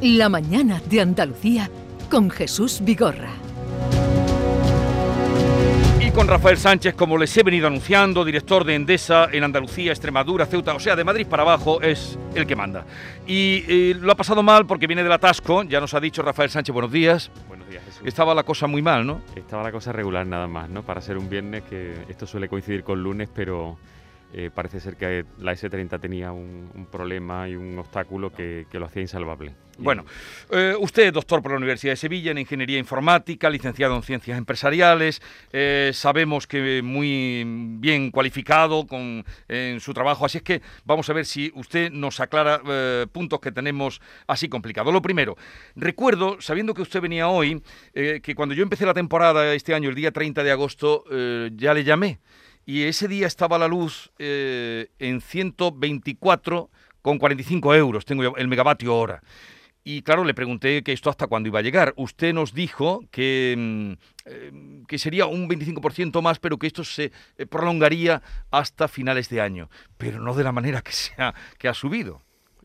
La mañana de Andalucía con Jesús Vigorra. Y con Rafael Sánchez, como les he venido anunciando, director de Endesa en Andalucía, Extremadura, Ceuta, o sea, de Madrid para abajo, es el que manda. Y eh, lo ha pasado mal porque viene del atasco, ya nos ha dicho Rafael Sánchez, buenos días. Buenos días, Jesús. Estaba la cosa muy mal, ¿no? Estaba la cosa regular nada más, ¿no? Para ser un viernes, que esto suele coincidir con lunes, pero eh, parece ser que la S30 tenía un, un problema y un obstáculo que, que lo hacía insalvable. Bueno, eh, usted doctor por la Universidad de Sevilla en Ingeniería Informática, licenciado en Ciencias Empresariales, eh, sabemos que muy bien cualificado con, en su trabajo, así es que vamos a ver si usted nos aclara eh, puntos que tenemos así complicados. Lo primero, recuerdo, sabiendo que usted venía hoy, eh, que cuando yo empecé la temporada este año, el día 30 de agosto, ya le llamé. Y ese día estaba la luz en 124 con 45 euros, tengo el megavatio hora. Y claro, le pregunté que esto hasta cuándo iba a llegar. Usted nos dijo que, mm, eh, que sería un 25% más, pero que esto se eh, prolongaría hasta finales de año. Pero no de la manera que, se ha, que ha subido.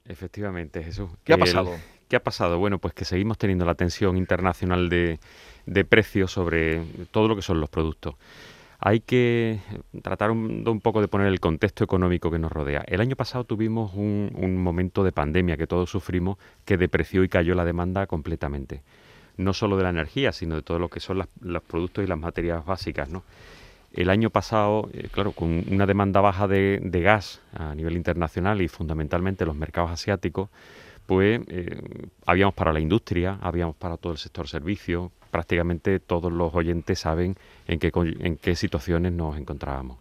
Efectivamente, Jesús. ¿Qué ha El- pasado? ¿Qué ha pasado? Bueno, pues que seguimos teniendo la tensión internacional de, de precios sobre todo lo que son los productos. Hay que tratar un, poco de poner el contexto económico que nos rodea. El año pasado tuvimos un, un momento de pandemia que todos sufrimos que depreció y cayó la demanda completamente. No solo de la energía, sino de todo lo que son las- los productos y las materias básicas. El año pasado, eh, claro, con una demanda baja de, de gas a nivel internacional y fundamentalmente los mercados asiáticos, pues eh, habíamos para la industria, habíamos para todo el sector servicio, prácticamente todos los oyentes saben en qué, en qué situaciones nos encontrábamos.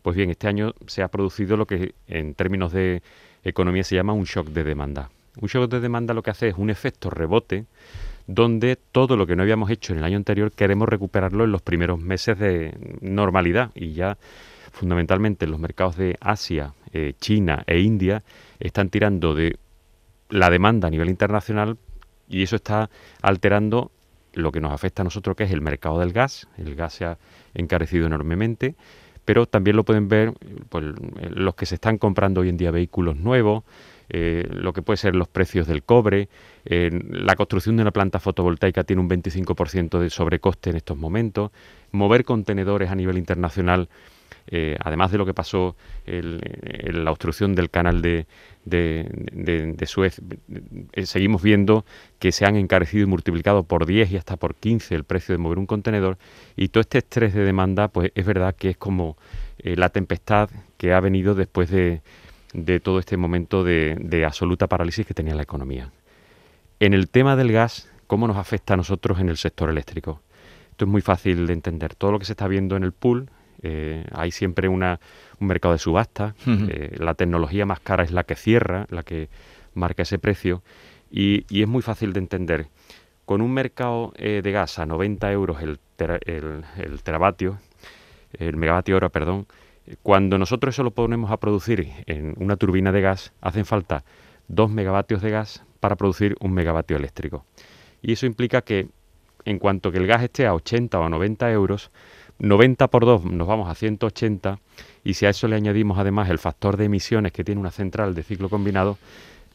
Pues bien, este año se ha producido lo que en términos de economía se llama un shock de demanda. Un shock de demanda lo que hace es un efecto rebote donde todo lo que no habíamos hecho en el año anterior queremos recuperarlo en los primeros meses de normalidad y ya fundamentalmente los mercados de Asia, eh, China e India están tirando de la demanda a nivel internacional y eso está alterando lo que nos afecta a nosotros, que es el mercado del gas. El gas se ha encarecido enormemente, pero también lo pueden ver pues, los que se están comprando hoy en día vehículos nuevos, eh, lo que puede ser los precios del cobre. la construcción de una planta fotovoltaica tiene un 25% de sobrecoste en estos momentos. Mover contenedores a nivel internacional eh, además de lo que pasó el- la obstrucción del canal de, de, Suez, eh, seguimos viendo que se han encarecido y multiplicado por 10 y hasta por 15 el precio de mover un contenedor y todo este estrés de demanda pues es verdad que es como eh, la tempestad que ha venido después de, todo este momento de absoluta parálisis que tenía la economía. En el tema del gas, ¿cómo nos afecta a nosotros en el sector eléctrico? Esto es muy fácil de entender. Todo lo que se está viendo en el pool, eh, hay siempre una, un mercado de subasta. Eh, la tecnología más cara es la que cierra, la que marca ese precio. Y, y es muy fácil de entender. Con un mercado eh, de gas a 90 euros el, tera- el, el teravatio, el megavatio hora, perdón, cuando nosotros eso lo ponemos a producir en una turbina de gas, hacen falta 2 megavatios de gas para producir un megavatio eléctrico. Y eso implica que en cuanto que el gas esté a 80 o a 90 euros, 90 por 2 nos vamos a 180 y si a eso le añadimos además el factor de emisiones que tiene una central de ciclo combinado,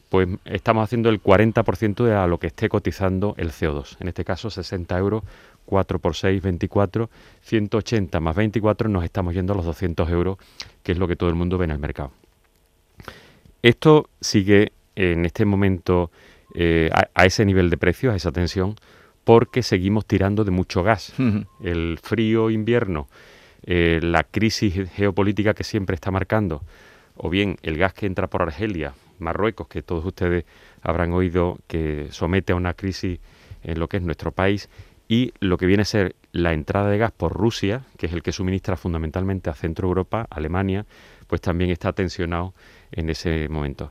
pues estamos haciendo el 40% de a lo que esté cotizando el CO2. En este caso 60 euros, 4 por 6, 24, 180 más 24 nos estamos yendo a los 200 euros, que es lo que todo el mundo ve en el mercado. Esto sigue en este momento eh, a, a ese nivel de precios, a esa tensión, porque seguimos tirando de mucho gas. El frío invierno, eh, la crisis geopolítica que siempre está marcando, o bien el gas que entra por Argelia, Marruecos, que todos ustedes habrán oído que somete a una crisis en lo que es nuestro país, y lo que viene a ser la entrada de gas por Rusia, que es el que suministra fundamentalmente a Centro Europa, Alemania, pues también está tensionado en ese momento.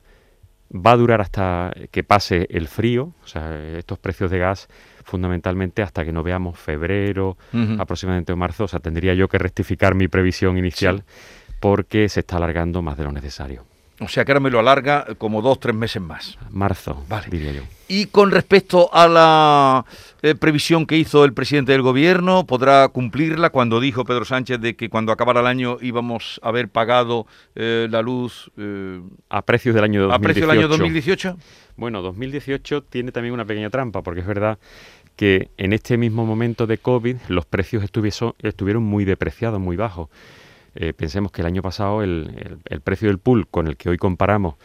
Va a durar hasta que pase el frío, o sea, estos precios de gas fundamentalmente hasta que no veamos febrero, aproximadamente o marzo, o sea, tendría yo que rectificar mi previsión inicial porque se está alargando más de lo necesario. O sea que ahora me lo alarga como dos, tres meses más. Marzo, Vale. diría yo. Y con respecto a la eh, previsión que hizo el presidente del gobierno, ¿podrá cumplirla cuando dijo Pedro Sánchez de que cuando acabara el año íbamos a haber pagado eh, la luz eh, A precios del año 2018. a precio del año 2018? Bueno, 2018 tiene también una pequeña trampa, porque es verdad que en este mismo momento de COVID los precios estuvieron muy depreciados, muy bajos. Eh, pensemos que el año pasado el, el- el precio del pool con el que hoy comparamos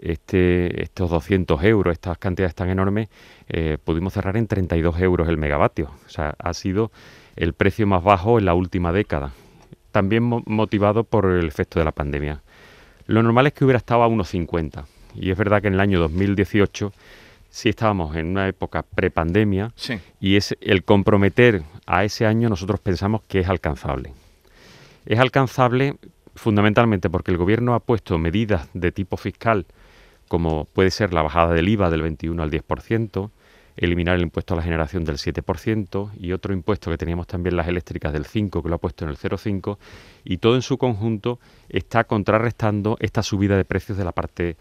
este, estos 200 euros, estas cantidades tan enormes, eh, pudimos cerrar en 32 euros el megavatio. O sea, ha sido el precio más bajo en la última década. También mo- motivado por el efecto de la pandemia. Lo normal es que hubiera estado a 1,50. Y es verdad que en el año 2018 sí estábamos en una época prepandemia Sí. y es el comprometer a ese año nosotros pensamos que es alcanzable. Es alcanzable fundamentalmente porque el gobierno ha puesto medidas de tipo fiscal como puede ser la bajada del IVA del 21 al 10%, eliminar el impuesto a la generación del 7% y otro impuesto que teníamos también las eléctricas del 5 que lo ha puesto en el 0,5 y todo en su conjunto está contrarrestando esta subida de precios de la parte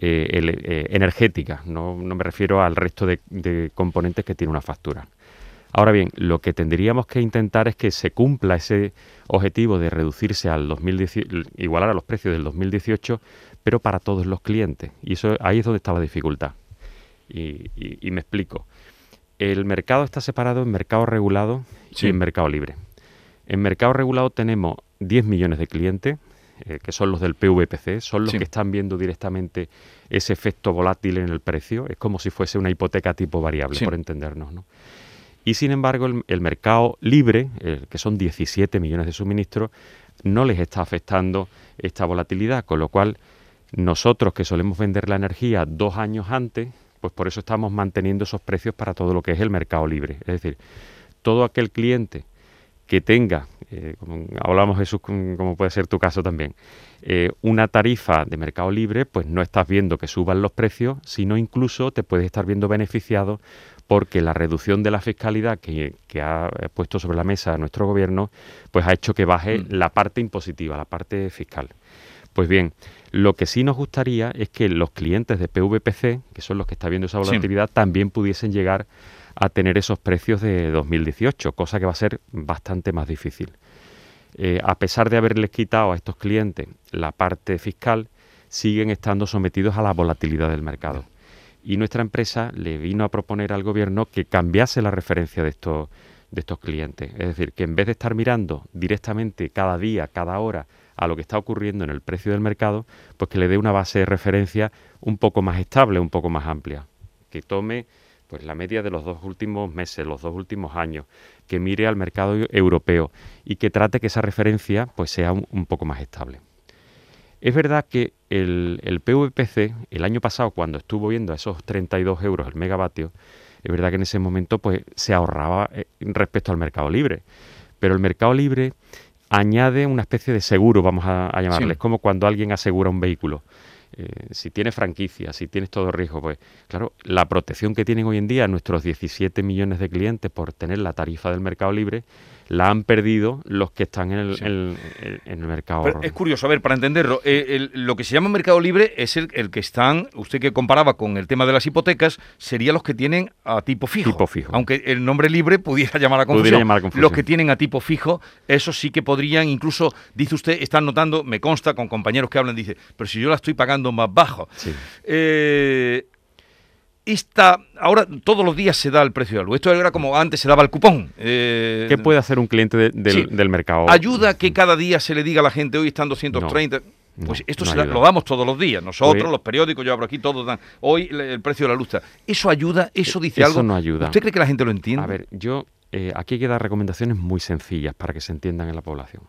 eh, eh, energética, no, me refiero al resto de componentes que tiene una factura. Ahora bien, lo que tendríamos que intentar es que se cumpla ese objetivo de reducirse al 2018, igualar a los precios del 2018, pero para todos los clientes. Y eso ahí es donde está la dificultad. Y, y- y me explico. El mercado está separado en mercado regulado Sí. y en mercado libre. En mercado regulado tenemos 10 millones de clientes, eh, que son los del PVPC, son los Sí. que están viendo directamente ese efecto volátil en el precio. Es como si fuese una hipoteca tipo variable, Sí. por entendernos. ¿no? Y sin embargo, el, mercado libre, que son 17 millones de suministros, no les está afectando esta volatilidad, con lo cual nosotros que solemos vender la energía dos años antes, pues por eso estamos manteniendo esos precios para todo lo que es el mercado libre. Es decir, todo aquel cliente que tenga, eh, como hablamos Jesús, como puede ser tu caso también, eh, una tarifa de mercado libre, pues no estás viendo que suban los precios, sino incluso te puedes estar viendo beneficiado porque la reducción de la fiscalidad que, que ha puesto sobre la mesa nuestro gobierno, pues ha hecho que baje Mm. la parte impositiva, la parte fiscal. Pues bien, lo que sí nos gustaría es que los clientes de PVPC, que son los que están viendo esa Sí. volatilidad, también pudiesen llegar a tener esos precios de 2018, cosa que va a ser bastante más difícil. Eh, a pesar de haberles quitado a estos clientes la parte fiscal, siguen estando sometidos a la volatilidad del mercado. Y nuestra empresa le vino a proponer al gobierno que cambiase la referencia de estos, de estos clientes. Es decir, que en vez de estar mirando directamente cada día, cada hora, a lo que está ocurriendo en el precio del mercado, pues que le dé una base de referencia un poco más estable, un poco más amplia. Que tome pues la media de los dos últimos meses, los dos últimos años, que mire al mercado europeo y que trate que esa referencia pues sea un, un poco más estable. Es verdad que el, el PVPC, el año pasado, cuando estuvo viendo a esos 32 euros el megavatio, es verdad que en ese momento pues se ahorraba eh, respecto al mercado libre. Pero el mercado libre añade una especie de seguro, vamos a, a llamarle. Sí. Es como cuando alguien asegura un vehículo. Eh, si tienes franquicia, si tienes todo riesgo, pues claro, la protección que tienen hoy en día nuestros 17 millones de clientes por tener la tarifa del mercado libre, la han perdido los que están en el, Sí. en- el mercado. Pero es curioso, a ver, para entenderlo, eh, lo que se llama mercado libre es el, el que están, usted que comparaba con el tema de las hipotecas, sería los que tienen a tipo fijo. Tipo fijo. Aunque el nombre libre pudiera llamar a confusión. Pudiera llamar a confusión. Los que tienen a tipo fijo, esos sí que podrían, incluso, dice usted, están notando, me consta con compañeros que hablan, dice, pero si yo la estoy pagando más bajo. Sí. Eh, esta, ahora todos los días se da el precio de la luz. Esto era como antes se daba el cupón. Eh, ¿Qué puede hacer un cliente de- del, Sí. del mercado? ¿Ayuda que cada día se le diga a la gente hoy están 230? No, pues no, esto no se lo damos todos los días. Nosotros, los periódicos, yo abro aquí, todos dan. Hoy el precio de la luz. está. ¿Eso ayuda? ¿Eso dice Eso algo? no ayuda. ¿Usted cree que la gente lo entiende? A ver, yo eh, aquí hay que dar recomendaciones muy sencillas para que se entiendan en la población.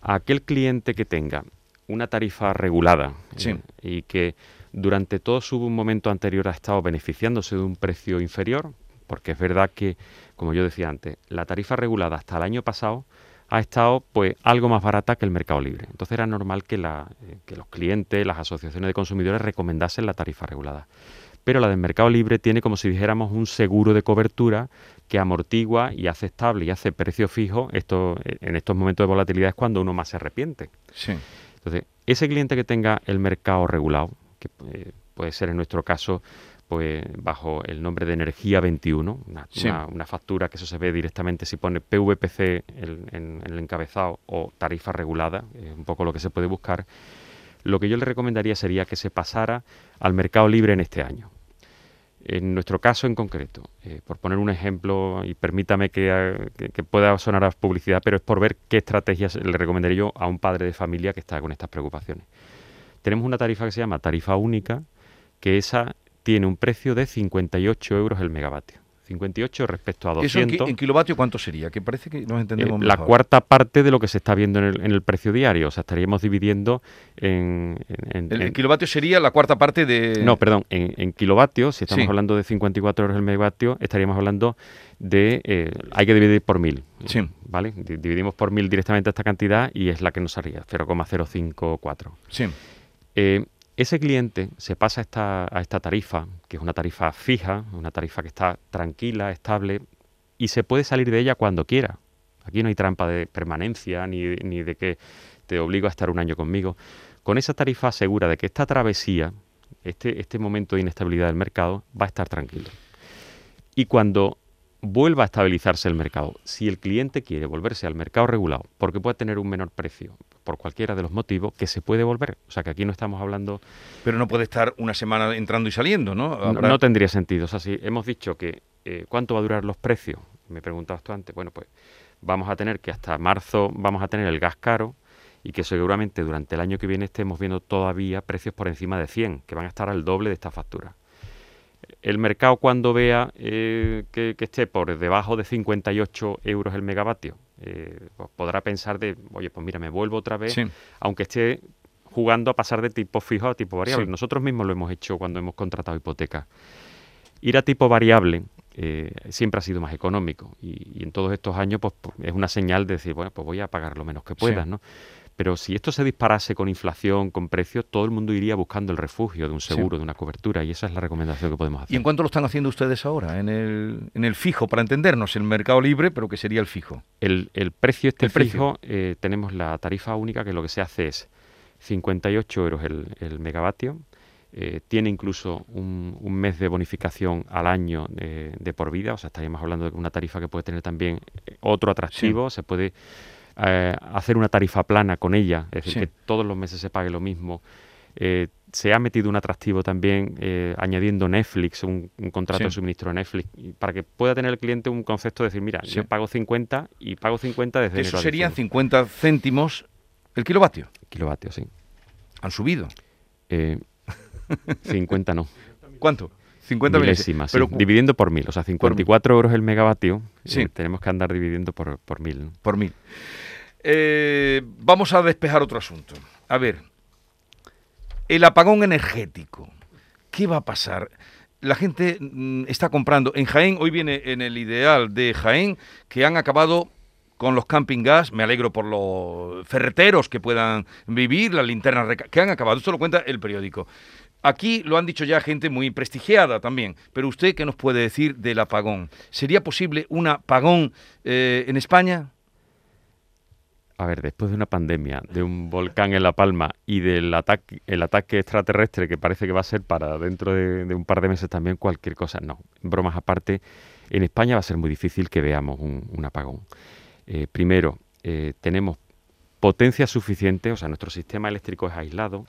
Aquel cliente que tenga una tarifa regulada eh, y que durante todo su momento anterior ha estado beneficiándose de un precio inferior, porque es verdad que, como yo decía antes, la tarifa regulada hasta el año pasado ha estado pues algo más barata que el mercado libre. Entonces era normal que, la, eh, que los clientes, las asociaciones de consumidores recomendasen la tarifa regulada. Pero la del mercado libre tiene como si dijéramos un seguro de cobertura que amortigua y hace estable y hace precio fijo. Esto, eh, en estos momentos de volatilidad es cuando uno más se arrepiente. Sí. Entonces, ese cliente que tenga el mercado regulado, que eh, puede ser en nuestro caso pues bajo el nombre de Energía 21, una, factura que eso se ve directamente si pone PVPC en, el encabezado o tarifa regulada, es un poco lo que se puede buscar. Lo que yo le recomendaría sería que se pasara al mercado libre en este año. En nuestro caso en concreto, eh, por poner un ejemplo, y permítame que, pueda sonar a publicidad, pero es por ver qué estrategias le recomendaría yo a un padre de familia que está con estas preocupaciones. Tenemos una tarifa que se llama tarifa única, que esa tiene un precio de 58 euros el megavatio. 58 respecto a 200. ¿Eso en, kilovatio cuánto sería? Que parece que nos entendemos eh, La cuarta parte de lo que se está viendo en el, precio diario. O sea, estaríamos dividiendo en... el, kilovatio sería la cuarta parte de... No, perdón. En, kilovatios, si estamos hablando de 54 euros el megavatio, estaríamos hablando de... Eh, hay que dividir por mil. Sí. ¿Vale? Dividimos por mil directamente esta cantidad y es la que nos haría, 0,054. Sí. Eh, ese cliente se pasa a esta, a esta tarifa, que es una tarifa fija, una tarifa que está tranquila, estable, y se puede salir de ella cuando quiera. Aquí no hay trampa de permanencia ni, ni de que te obligo a estar un año conmigo. Con esa tarifa segura de que esta travesía, este, este momento de inestabilidad del mercado, va a estar tranquilo. Y cuando vuelva a estabilizarse el mercado, si el cliente quiere volverse al mercado regulado, porque puede tener un menor precio, por cualquiera de los motivos, que se puede volver. O sea, que aquí no estamos hablando... Pero no puede estar una semana entrando y saliendo, ¿no? No, tendría sentido. O sea, si hemos dicho que eh, cuánto va a durar los precios, me preguntabas tú antes, bueno, pues vamos a tener que hasta marzo vamos a tener el gas caro y que seguramente durante el año que viene estemos viendo todavía precios por encima de 100, que van a estar al doble de esta factura el mercado cuando vea eh, que, esté por debajo de 58 euros el megavatio, eh, pues podrá pensar de, oye, pues mira, me vuelvo otra vez, aunque esté jugando a pasar de tipo fijo a tipo variable. Nosotros mismos lo hemos hecho cuando hemos contratado hipotecas. Ir a tipo variable eh, siempre ha sido más económico y, en todos estos años pues, es una señal de decir, bueno, pues voy a pagar lo menos que pueda, ¿no? Pero si esto se disparase con inflación, con precios, todo el mundo iría buscando el refugio de un seguro, de una cobertura, y esa es la recomendación que podemos hacer. ¿Y en cuánto lo están haciendo ustedes ahora? En el, en el fijo, para entendernos, el mercado libre, pero que sería el fijo. El, precio este fijo, eh, tenemos la tarifa única que lo que se hace es 58 euros el, megavatio, eh, tiene incluso un, mes de bonificación al año de por vida, o sea, estaríamos hablando de una tarifa que puede tener también eh, otro atractivo, se puede eh, hacer una tarifa plana con ella, es decir, que todos los meses se pague lo mismo. Eh, se ha metido un atractivo también eh, añadiendo Netflix, un, contrato de suministro de Netflix, para que pueda tener el cliente un concepto de decir, mira, yo pago 50 y pago 50 desde Eso serían 50 céntimos el kilovatio. Kilovatio, sí. ¿Han subido? 50 no. ¿Cuánto? 50 milésimas, pero, dividiendo por mil. O sea, 54 euros el megavatio, sí. tenemos que andar dividiendo por, por mil. Por mil. Eh, vamos a despejar otro asunto. A ver, el apagón energético. ¿Qué va a pasar? La gente mm, está comprando. En Jaén, hoy viene en el ideal de Jaén, que han acabado con los camping gas. Me alegro por los ferreteros que puedan vivir, las linternas que han acabado. Esto lo cuenta el periódico. Aquí lo han dicho ya gente muy prestigiada también, pero usted, ¿qué nos puede decir del apagón? ¿Sería posible un apagón eh, en España? a ver, después de una pandemia, de un volcán en La Palma y del ataque, el ataque extraterrestre que parece que va a ser para dentro de, un par de meses también cualquier cosa, no, bromas aparte, en España va a ser muy difícil que veamos un, apagón. Eh, primero, eh, tenemos potencia suficiente, o sea, nuestro sistema eléctrico es aislado,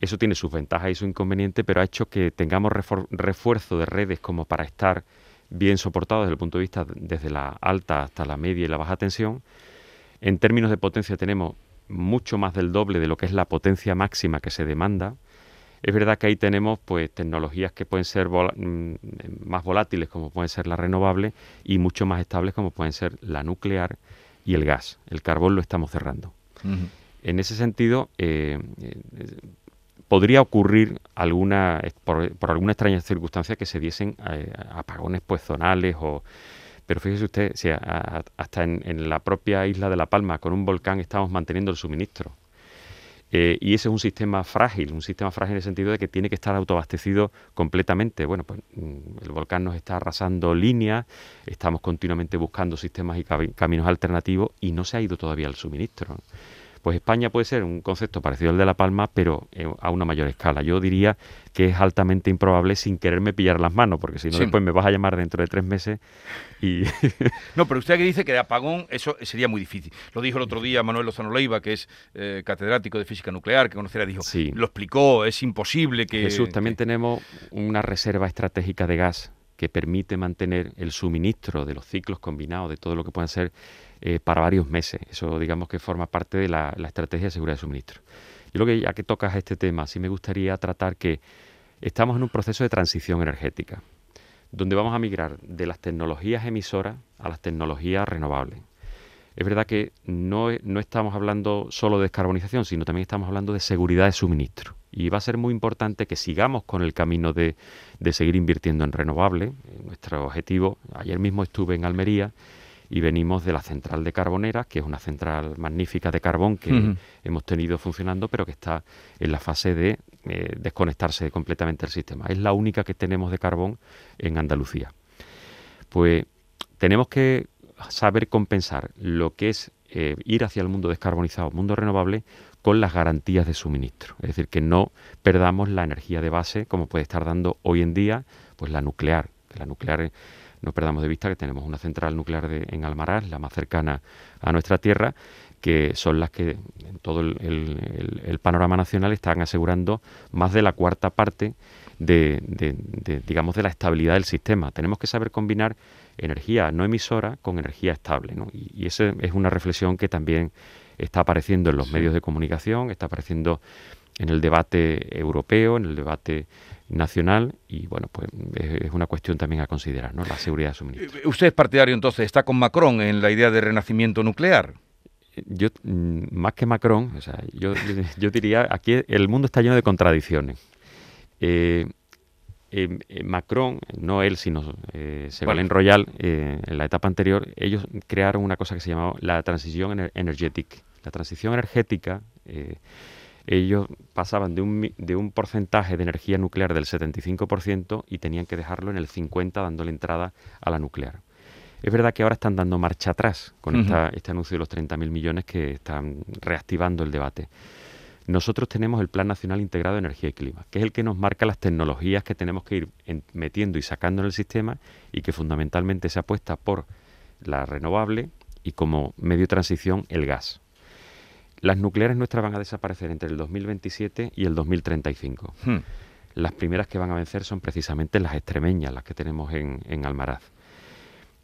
eso tiene sus ventajas y sus inconvenientes, pero ha hecho que tengamos refuerzo de redes como para estar bien soportados desde el punto de vista desde la alta hasta la media y la baja tensión, en términos de potencia tenemos mucho más del doble de lo que es la potencia máxima que se demanda. Es verdad que ahí tenemos pues tecnologías que pueden ser mm, más volátiles como pueden ser las renovables y mucho más estables como pueden ser la nuclear y el gas. El carbón lo estamos cerrando. En ese sentido, eh, eh, podría ocurrir alguna por, alguna extraña circunstancia que se diesen eh, apagones pues zonales o pero fíjese usted, si hasta en, la propia isla de La Palma, con un volcán, estamos manteniendo el suministro. Eh, y ese es un sistema frágil, un sistema frágil en el sentido de que tiene que estar autoabastecido completamente. Bueno, pues mm, el volcán nos está arrasando líneas, estamos continuamente buscando sistemas y caminos alternativos y no se ha ido todavía el suministro. Pues España puede ser un concepto parecido al de La Palma, pero eh, a una mayor escala. Yo diría que es altamente improbable sin quererme pillar las manos, porque si no después me vas a llamar dentro de tres meses y... no, pero usted que dice que de apagón eso sería muy difícil. Lo dijo el otro día Manuel Lozano Leiva, que es eh, catedrático de física nuclear, que conocerá, dijo, sí. lo explicó, es imposible que... Jesús, también tenemos una reserva estratégica de gas que permite mantener el suministro de los ciclos combinados, de todo lo que puedan ser eh, para varios meses. Eso digamos que forma parte de la, estrategia de seguridad de suministro. Y lo que ya que tocas este tema, sí me gustaría tratar que estamos en un proceso de transición energética, donde vamos a migrar de las tecnologías emisoras a las tecnologías renovables. Es verdad que no, no estamos hablando solo de descarbonización, sino también estamos hablando de seguridad de suministro. Y va a ser muy importante que sigamos con el camino de, de seguir invirtiendo en renovables. Nuestro objetivo, ayer mismo estuve en Almería y venimos de la central de Carboneras, que es una central magnífica de carbón que hemos tenido funcionando, pero que está en la fase de eh, desconectarse completamente del sistema. Es la única que tenemos de carbón en Andalucía. Pues tenemos que saber compensar lo que es eh, ir hacia el mundo descarbonizado, mundo renovable, con las garantías de suministro. Es decir, que no perdamos la energía de base como puede estar dando hoy en día pues la nuclear. La nuclear no perdamos de vista que tenemos una central nuclear en Almaraz, la más cercana a nuestra tierra, que son las que en todo el, panorama nacional están asegurando más de la cuarta parte de, digamos, de la estabilidad del sistema. Tenemos que saber combinar energía no emisora con energía estable, y, y esa es una reflexión que también está apareciendo en los medios de comunicación, está apareciendo en el debate europeo, en el debate nacional y bueno, pues es una cuestión también a considerar, ¿no? La seguridad de suministro. Eh, ¿Usted es partidario entonces, está con Macron en la idea de renacimiento nuclear? Yo, mm, más que Macron, o sea, yo, yo diría, aquí el mundo está lleno de contradicciones. Eh, eh, Macron, no él, sino eh, Ségolène Royal, en la etapa anterior, ellos crearon una cosa que se llamaba la transición energética. La transición energética ellos pasaban de un, de un porcentaje de energía nuclear del 75% y tenían que dejarlo en el 50% dándole entrada a la nuclear. Es verdad que ahora están dando marcha atrás con este anuncio de los 30.000 millones que están reactivando el debate. Nosotros tenemos el Plan Nacional Integrado de Energía y Clima, que es el que nos marca las tecnologías que tenemos que ir metiendo y sacando en el sistema y que fundamentalmente se apuesta por la renovable y como medio de transición el gas. Las nucleares nuestras van a desaparecer entre el 2027 y el 2035. Hmm. Las primeras que van a vencer son precisamente las extremeñas, las que tenemos en, Almaraz.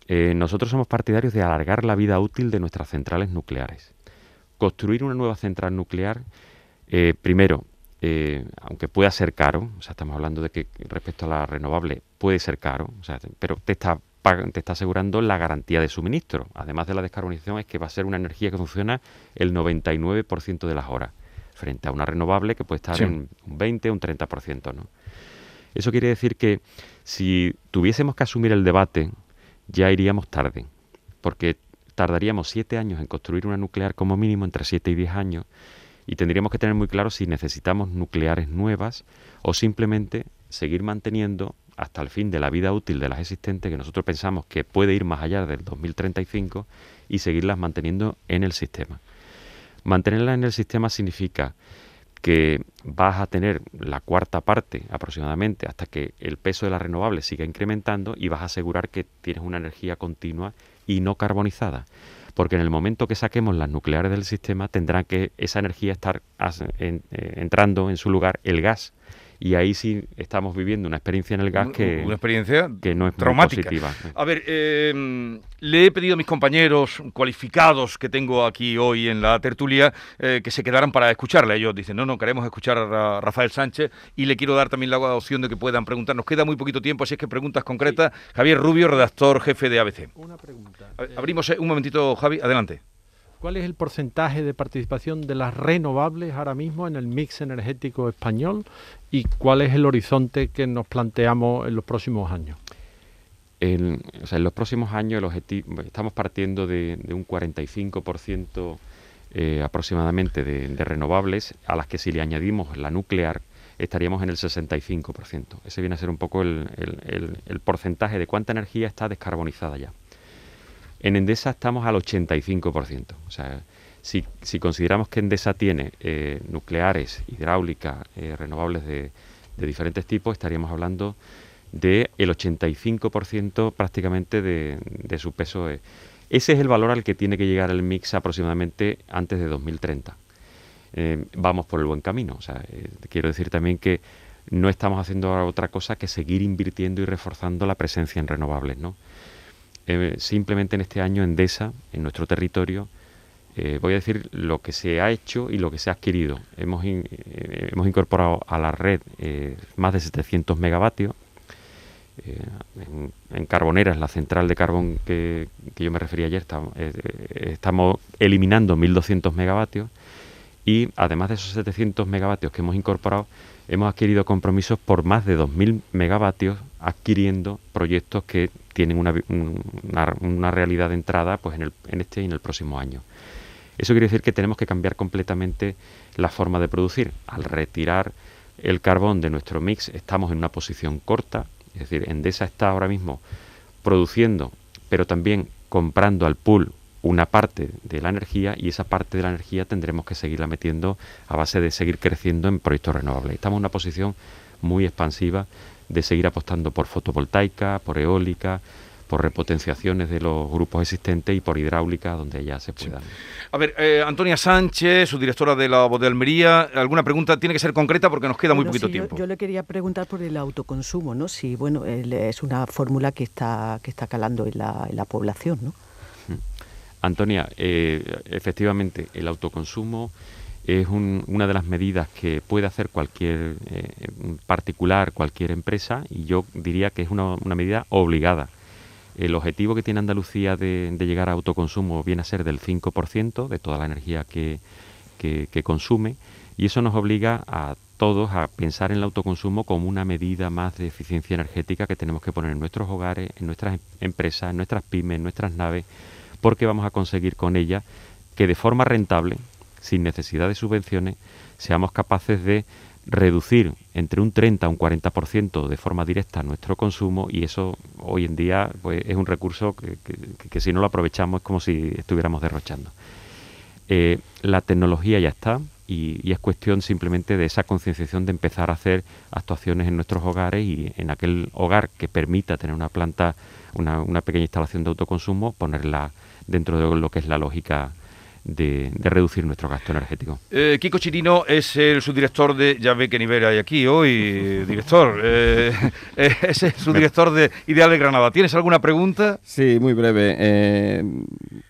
Eh, nosotros somos partidarios de alargar la vida útil de nuestras centrales nucleares. Construir una nueva central nuclear, eh, primero, eh, aunque pueda ser caro, o sea, estamos hablando de que respecto a la renovable puede ser caro, o sea, pero te está te está asegurando la garantía de suministro. Además de la descarbonización, es que va a ser una energía que funciona el 99% de las horas, frente a una renovable que puede estar en un 20 o un 30%. ¿no? Eso quiere decir que si tuviésemos que asumir el debate, ya iríamos tarde, porque tardaríamos siete años en construir una nuclear como mínimo, entre siete y diez años, y tendríamos que tener muy claro si necesitamos nucleares nuevas o simplemente seguir manteniendo hasta el fin de la vida útil de las existentes, que nosotros pensamos que puede ir más allá del 2035 y seguirlas manteniendo en el sistema. Mantenerlas en el sistema significa que vas a tener la cuarta parte aproximadamente hasta que el peso de las renovables siga incrementando y vas a asegurar que tienes una energía continua y no carbonizada. Porque en el momento que saquemos las nucleares del sistema tendrá que esa energía estar eh, entrando en su lugar el gas y ahí sí estamos viviendo una experiencia en el gas que, una experiencia que no es traumática. positiva. A ver, eh, le he pedido a mis compañeros cualificados que tengo aquí hoy en la tertulia eh, que se quedaran para escucharle. Ellos dicen, no, no, queremos escuchar a Rafael Sánchez y le quiero dar también la opción de que puedan preguntar. Nos queda muy poquito tiempo, así es que preguntas concretas. Javier Rubio, redactor jefe de ABC. Una pregunta. Abrimos un momentito, Javi, adelante. ¿Cuál es el porcentaje de participación de las renovables ahora mismo en el mix energético español y cuál es el horizonte que nos planteamos en los próximos años? En, los próximos años el objetivo, estamos partiendo de, un 45% eh, aproximadamente de, renovables, a las que si le añadimos la nuclear estaríamos en el 65%. Ese viene a ser un poco el porcentaje de cuánta energía está descarbonizada ya. En Endesa estamos al 85%. O sea, Si, si consideramos que Endesa tiene eh, nucleares, hidráulicas, eh, renovables de, de, diferentes tipos, estaríamos hablando del el 85% prácticamente de, de su peso. Ese es el valor al que tiene que llegar el mix aproximadamente antes de 2030. Eh, vamos por el buen camino. O sea, eh, quiero decir también que no estamos haciendo otra cosa que seguir invirtiendo y reforzando la presencia en renovables. ¿no? Eh, simplemente en este año Endesa, en nuestro territorio, voy a decir lo que se ha hecho y lo que se ha adquirido. Hemos, hemos incorporado a la red más de 700 megavatios. En, en, Carboneras, la central de carbón que, que yo me refería ayer, estamos eliminando 1.200 megavatios y además de esos 700 megavatios que hemos incorporado, hemos adquirido compromisos por más de 2.000 megavatios adquiriendo proyectos que tienen una, una, realidad de entrada pues en, el, en este y en el próximo año. Eso quiere decir que tenemos que cambiar completamente la forma de producir. Al retirar el carbón de nuestro mix estamos en una posición corta, es decir, Endesa está ahora mismo produciendo, pero también comprando al pool una parte de la energía y esa parte de la energía tendremos que seguirla metiendo a base de seguir creciendo en proyectos renovables. Estamos en una posición muy expansiva de seguir apostando por fotovoltaica, por eólica, por repotenciaciones de los grupos existentes y por hidráulica donde ya se pueda. A ver, eh, Antonia Sánchez, su directora de la voz de Almería, alguna pregunta tiene que ser concreta porque nos queda muy poquito tiempo. Yo, le quería preguntar por el autoconsumo, ¿no? Si bueno, es una fórmula que está que está calando en la, en la población, ¿no? Antonia, eh, efectivamente, el autoconsumo es una de las medidas que puede hacer cualquier eh, particular, cualquier empresa, y yo diría que es una, medida obligada. El objetivo que tiene Andalucía de, llegar a autoconsumo viene a ser del 5% de toda la energía que, que consume, y eso nos obliga a todos a pensar en el autoconsumo como una medida más de eficiencia energética que tenemos que poner en nuestros hogares, en nuestras empresas, en nuestras pymes, en nuestras naves, porque vamos a conseguir con ella que de forma rentable, sin necesidad de subvenciones, seamos capaces de reducir entre un 30 a un 40% de forma directa nuestro consumo y eso hoy en día pues, es un recurso que, si no lo aprovechamos es como si estuviéramos derrochando. Eh, la tecnología ya está y, es cuestión simplemente de esa concienciación de empezar a hacer actuaciones en nuestros hogares y en aquel hogar que permita tener una planta, una, una pequeña instalación de autoconsumo, ponerla dentro de lo que es la lógica de, reducir nuestro gasto energético. Eh, Kiko Chirino es el subdirector de, ya ve qué nivel hay aquí hoy, director, eh, eh, es el subdirector de Ideal de Granada. ¿Tienes alguna pregunta? Sí, muy breve.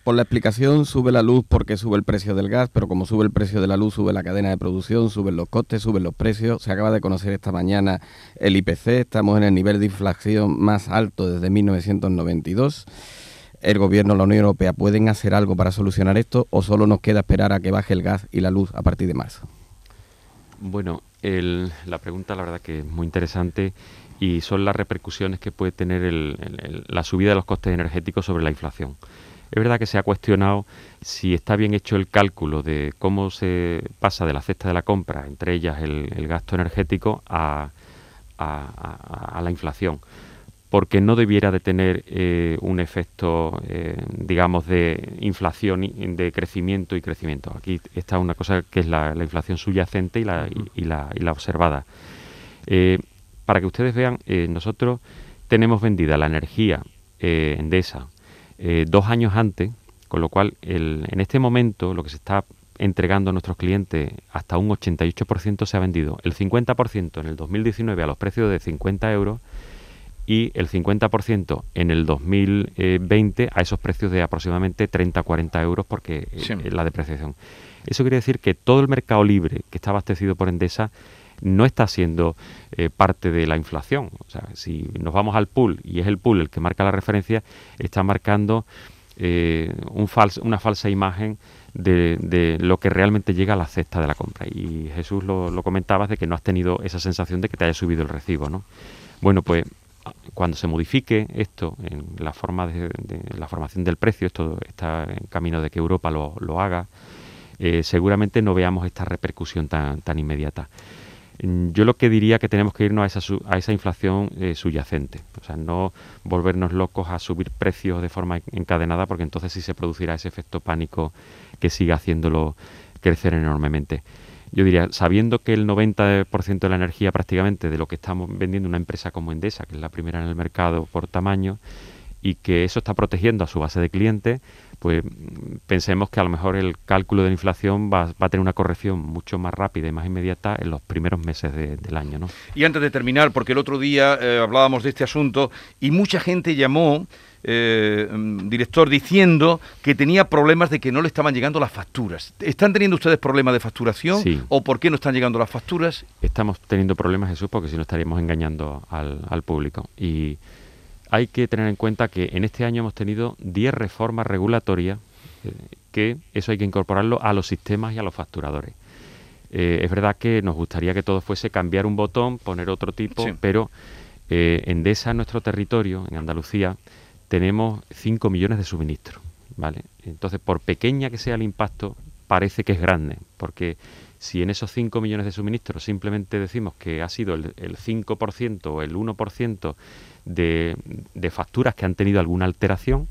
por la explicación, sube la luz porque sube el precio del gas, pero como sube el precio de la luz, sube la cadena de producción, suben los costes, suben los precios. Se acaba de conocer esta mañana el IPC, estamos en el nivel de inflación más alto desde 1992 el gobierno, la Unión Europea pueden hacer algo para solucionar esto o solo nos queda esperar a que baje el gas y la luz a partir de marzo? Bueno, la pregunta la verdad que es muy interesante y son las repercusiones que puede tener la subida de los costes energéticos sobre la inflación. Es verdad que se ha cuestionado si está bien hecho el cálculo de cómo se pasa de la cesta de la compra, entre ellas el, gasto energético, a la inflación porque no debiera de tener eh, un efecto, eh, digamos, de inflación, de crecimiento y crecimiento. Aquí está una cosa que es la, inflación subyacente y la, y, la, y la observada. Eh, para que ustedes vean, nosotros tenemos vendida la energía Endesa dos años antes, con lo cual en este momento lo que se está entregando a nuestros clientes hasta un 88% se ha vendido. El 50% en el 2019 a los precios de 50 euros y el 50% en el 2020 a esos precios de aproximadamente 30-40 euros porque eh, la depreciación. Eso quiere decir que todo el mercado libre que está abastecido por Endesa no está siendo eh, parte de la inflación. O sea, si nos vamos al pool y es el pool el que marca la referencia, está marcando eh, un una falsa imagen de, lo que realmente llega a la cesta de la compra. Y Jesús lo, lo comentabas de que no has tenido esa sensación de que te haya subido el recibo, ¿no? Bueno, pues cuando se modifique esto en la forma de, la formación del precio, esto está en camino de que Europa lo, haga, eh, seguramente no veamos esta repercusión tan, tan inmediata. Mm, yo lo que diría que tenemos que irnos a esa, a esa inflación eh, subyacente, o sea, no volvernos locos a subir precios de forma encadenada, porque entonces sí se producirá ese efecto pánico que siga haciéndolo crecer enormemente. Yo diría, sabiendo que el 90% de la energía prácticamente de lo que estamos vendiendo una empresa como Endesa, que es la primera en el mercado por tamaño, y que eso está protegiendo a su base de clientes, pues pensemos que a lo mejor el cálculo de la inflación va, a tener una corrección mucho más rápida y más inmediata en los primeros meses del año. ¿no? Y antes de terminar, porque el otro día eh, hablábamos de este asunto y mucha gente llamó, eh, mm, director, diciendo que tenía problemas de que no le estaban llegando las facturas. ¿Están teniendo ustedes problemas de facturación o por qué no están llegando las facturas? Estamos teniendo problemas, Jesús, porque si no estaríamos engañando al, al público. Y hay que tener en cuenta que en este año hemos tenido 10 reformas regulatorias, eh, que eso hay que incorporarlo a los sistemas y a los facturadores. Eh, es verdad que nos gustaría que todo fuese cambiar un botón, poner otro tipo, pero eh, en DESA, en nuestro territorio, en Andalucía, tenemos 5 millones de suministros. ¿vale? Entonces, por pequeña que sea el impacto, parece que es grande, porque si en esos 5 millones de suministros simplemente decimos que ha sido el, el 5% o el 1% de, facturas que han tenido alguna alteración.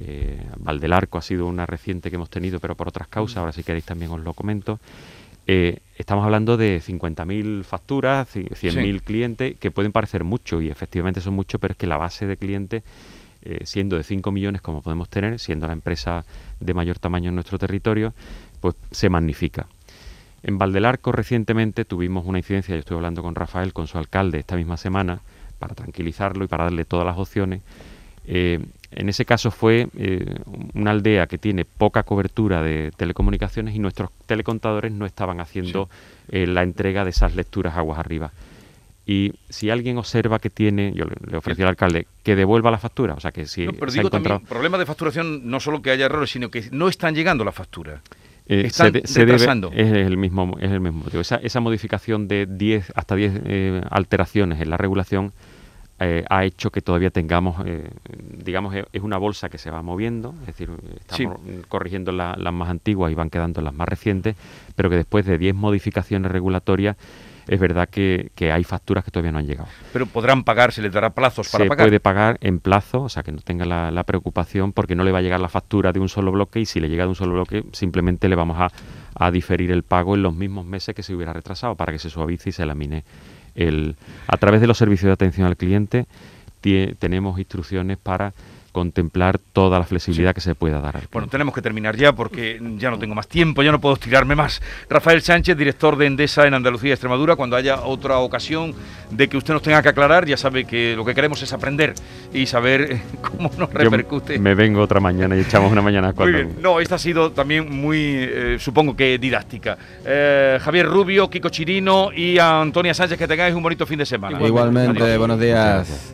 Eh, Valdelarco ha sido una reciente que hemos tenido, pero por otras causas, ahora si queréis también os lo comento. Eh, estamos hablando de 50.000 facturas, 100.000 clientes, que pueden parecer mucho y efectivamente son muchos, pero es que la base de clientes, eh, siendo de 5 millones como podemos tener, siendo la empresa de mayor tamaño en nuestro territorio, pues se magnifica. En Valdelarco recientemente tuvimos una incidencia, yo estoy hablando con Rafael, con su alcalde, esta misma semana, para tranquilizarlo y para darle todas las opciones. Eh, en ese caso fue eh, una aldea que tiene poca cobertura de telecomunicaciones y nuestros telecontadores no estaban haciendo eh, la entrega de esas lecturas aguas arriba. Y si alguien observa que tiene, yo le, ofrecí al alcalde que devuelva la factura, o sea que si no, pero digo también, problema de facturación no solo que haya errores, sino que no están llegando las facturas. están se, es el mismo es el mismo motivo. Esa, esa modificación de 10 hasta 10 alteraciones en la regulación eh, ha hecho que todavía tengamos, eh, digamos, es una bolsa que se va moviendo, es decir, estamos corrigiendo las más antiguas y van quedando las más recientes, pero que después de 10 modificaciones regulatorias es verdad que, hay facturas que todavía no han llegado. Pero podrán pagar, se les dará plazos para pagar. Se puede pagar en plazo, o sea que no tenga la, preocupación porque no le va a llegar la factura de un solo bloque y si le llega de un solo bloque simplemente le vamos a, a diferir el pago en los mismos meses que se hubiera retrasado para que se suavice y se elimine el, a través de los servicios de atención al cliente tenemos instrucciones para contemplar toda la flexibilidad que se pueda dar. Bueno, tenemos que terminar ya porque ya no tengo más tiempo, ya no puedo estirarme más. Rafael Sánchez, director de Endesa en Andalucía y Extremadura, cuando haya otra ocasión de que usted nos tenga que aclarar, ya sabe que lo que queremos es aprender y saber eh, cómo nos repercute. me vengo otra mañana y echamos una mañana cuando... Muy bien. No, esta ha sido también muy, eh, supongo que didáctica. Eh, Javier Rubio, Kiko Chirino y Antonia Sánchez, que tengáis un bonito fin de semana. Igualmente, buenos días.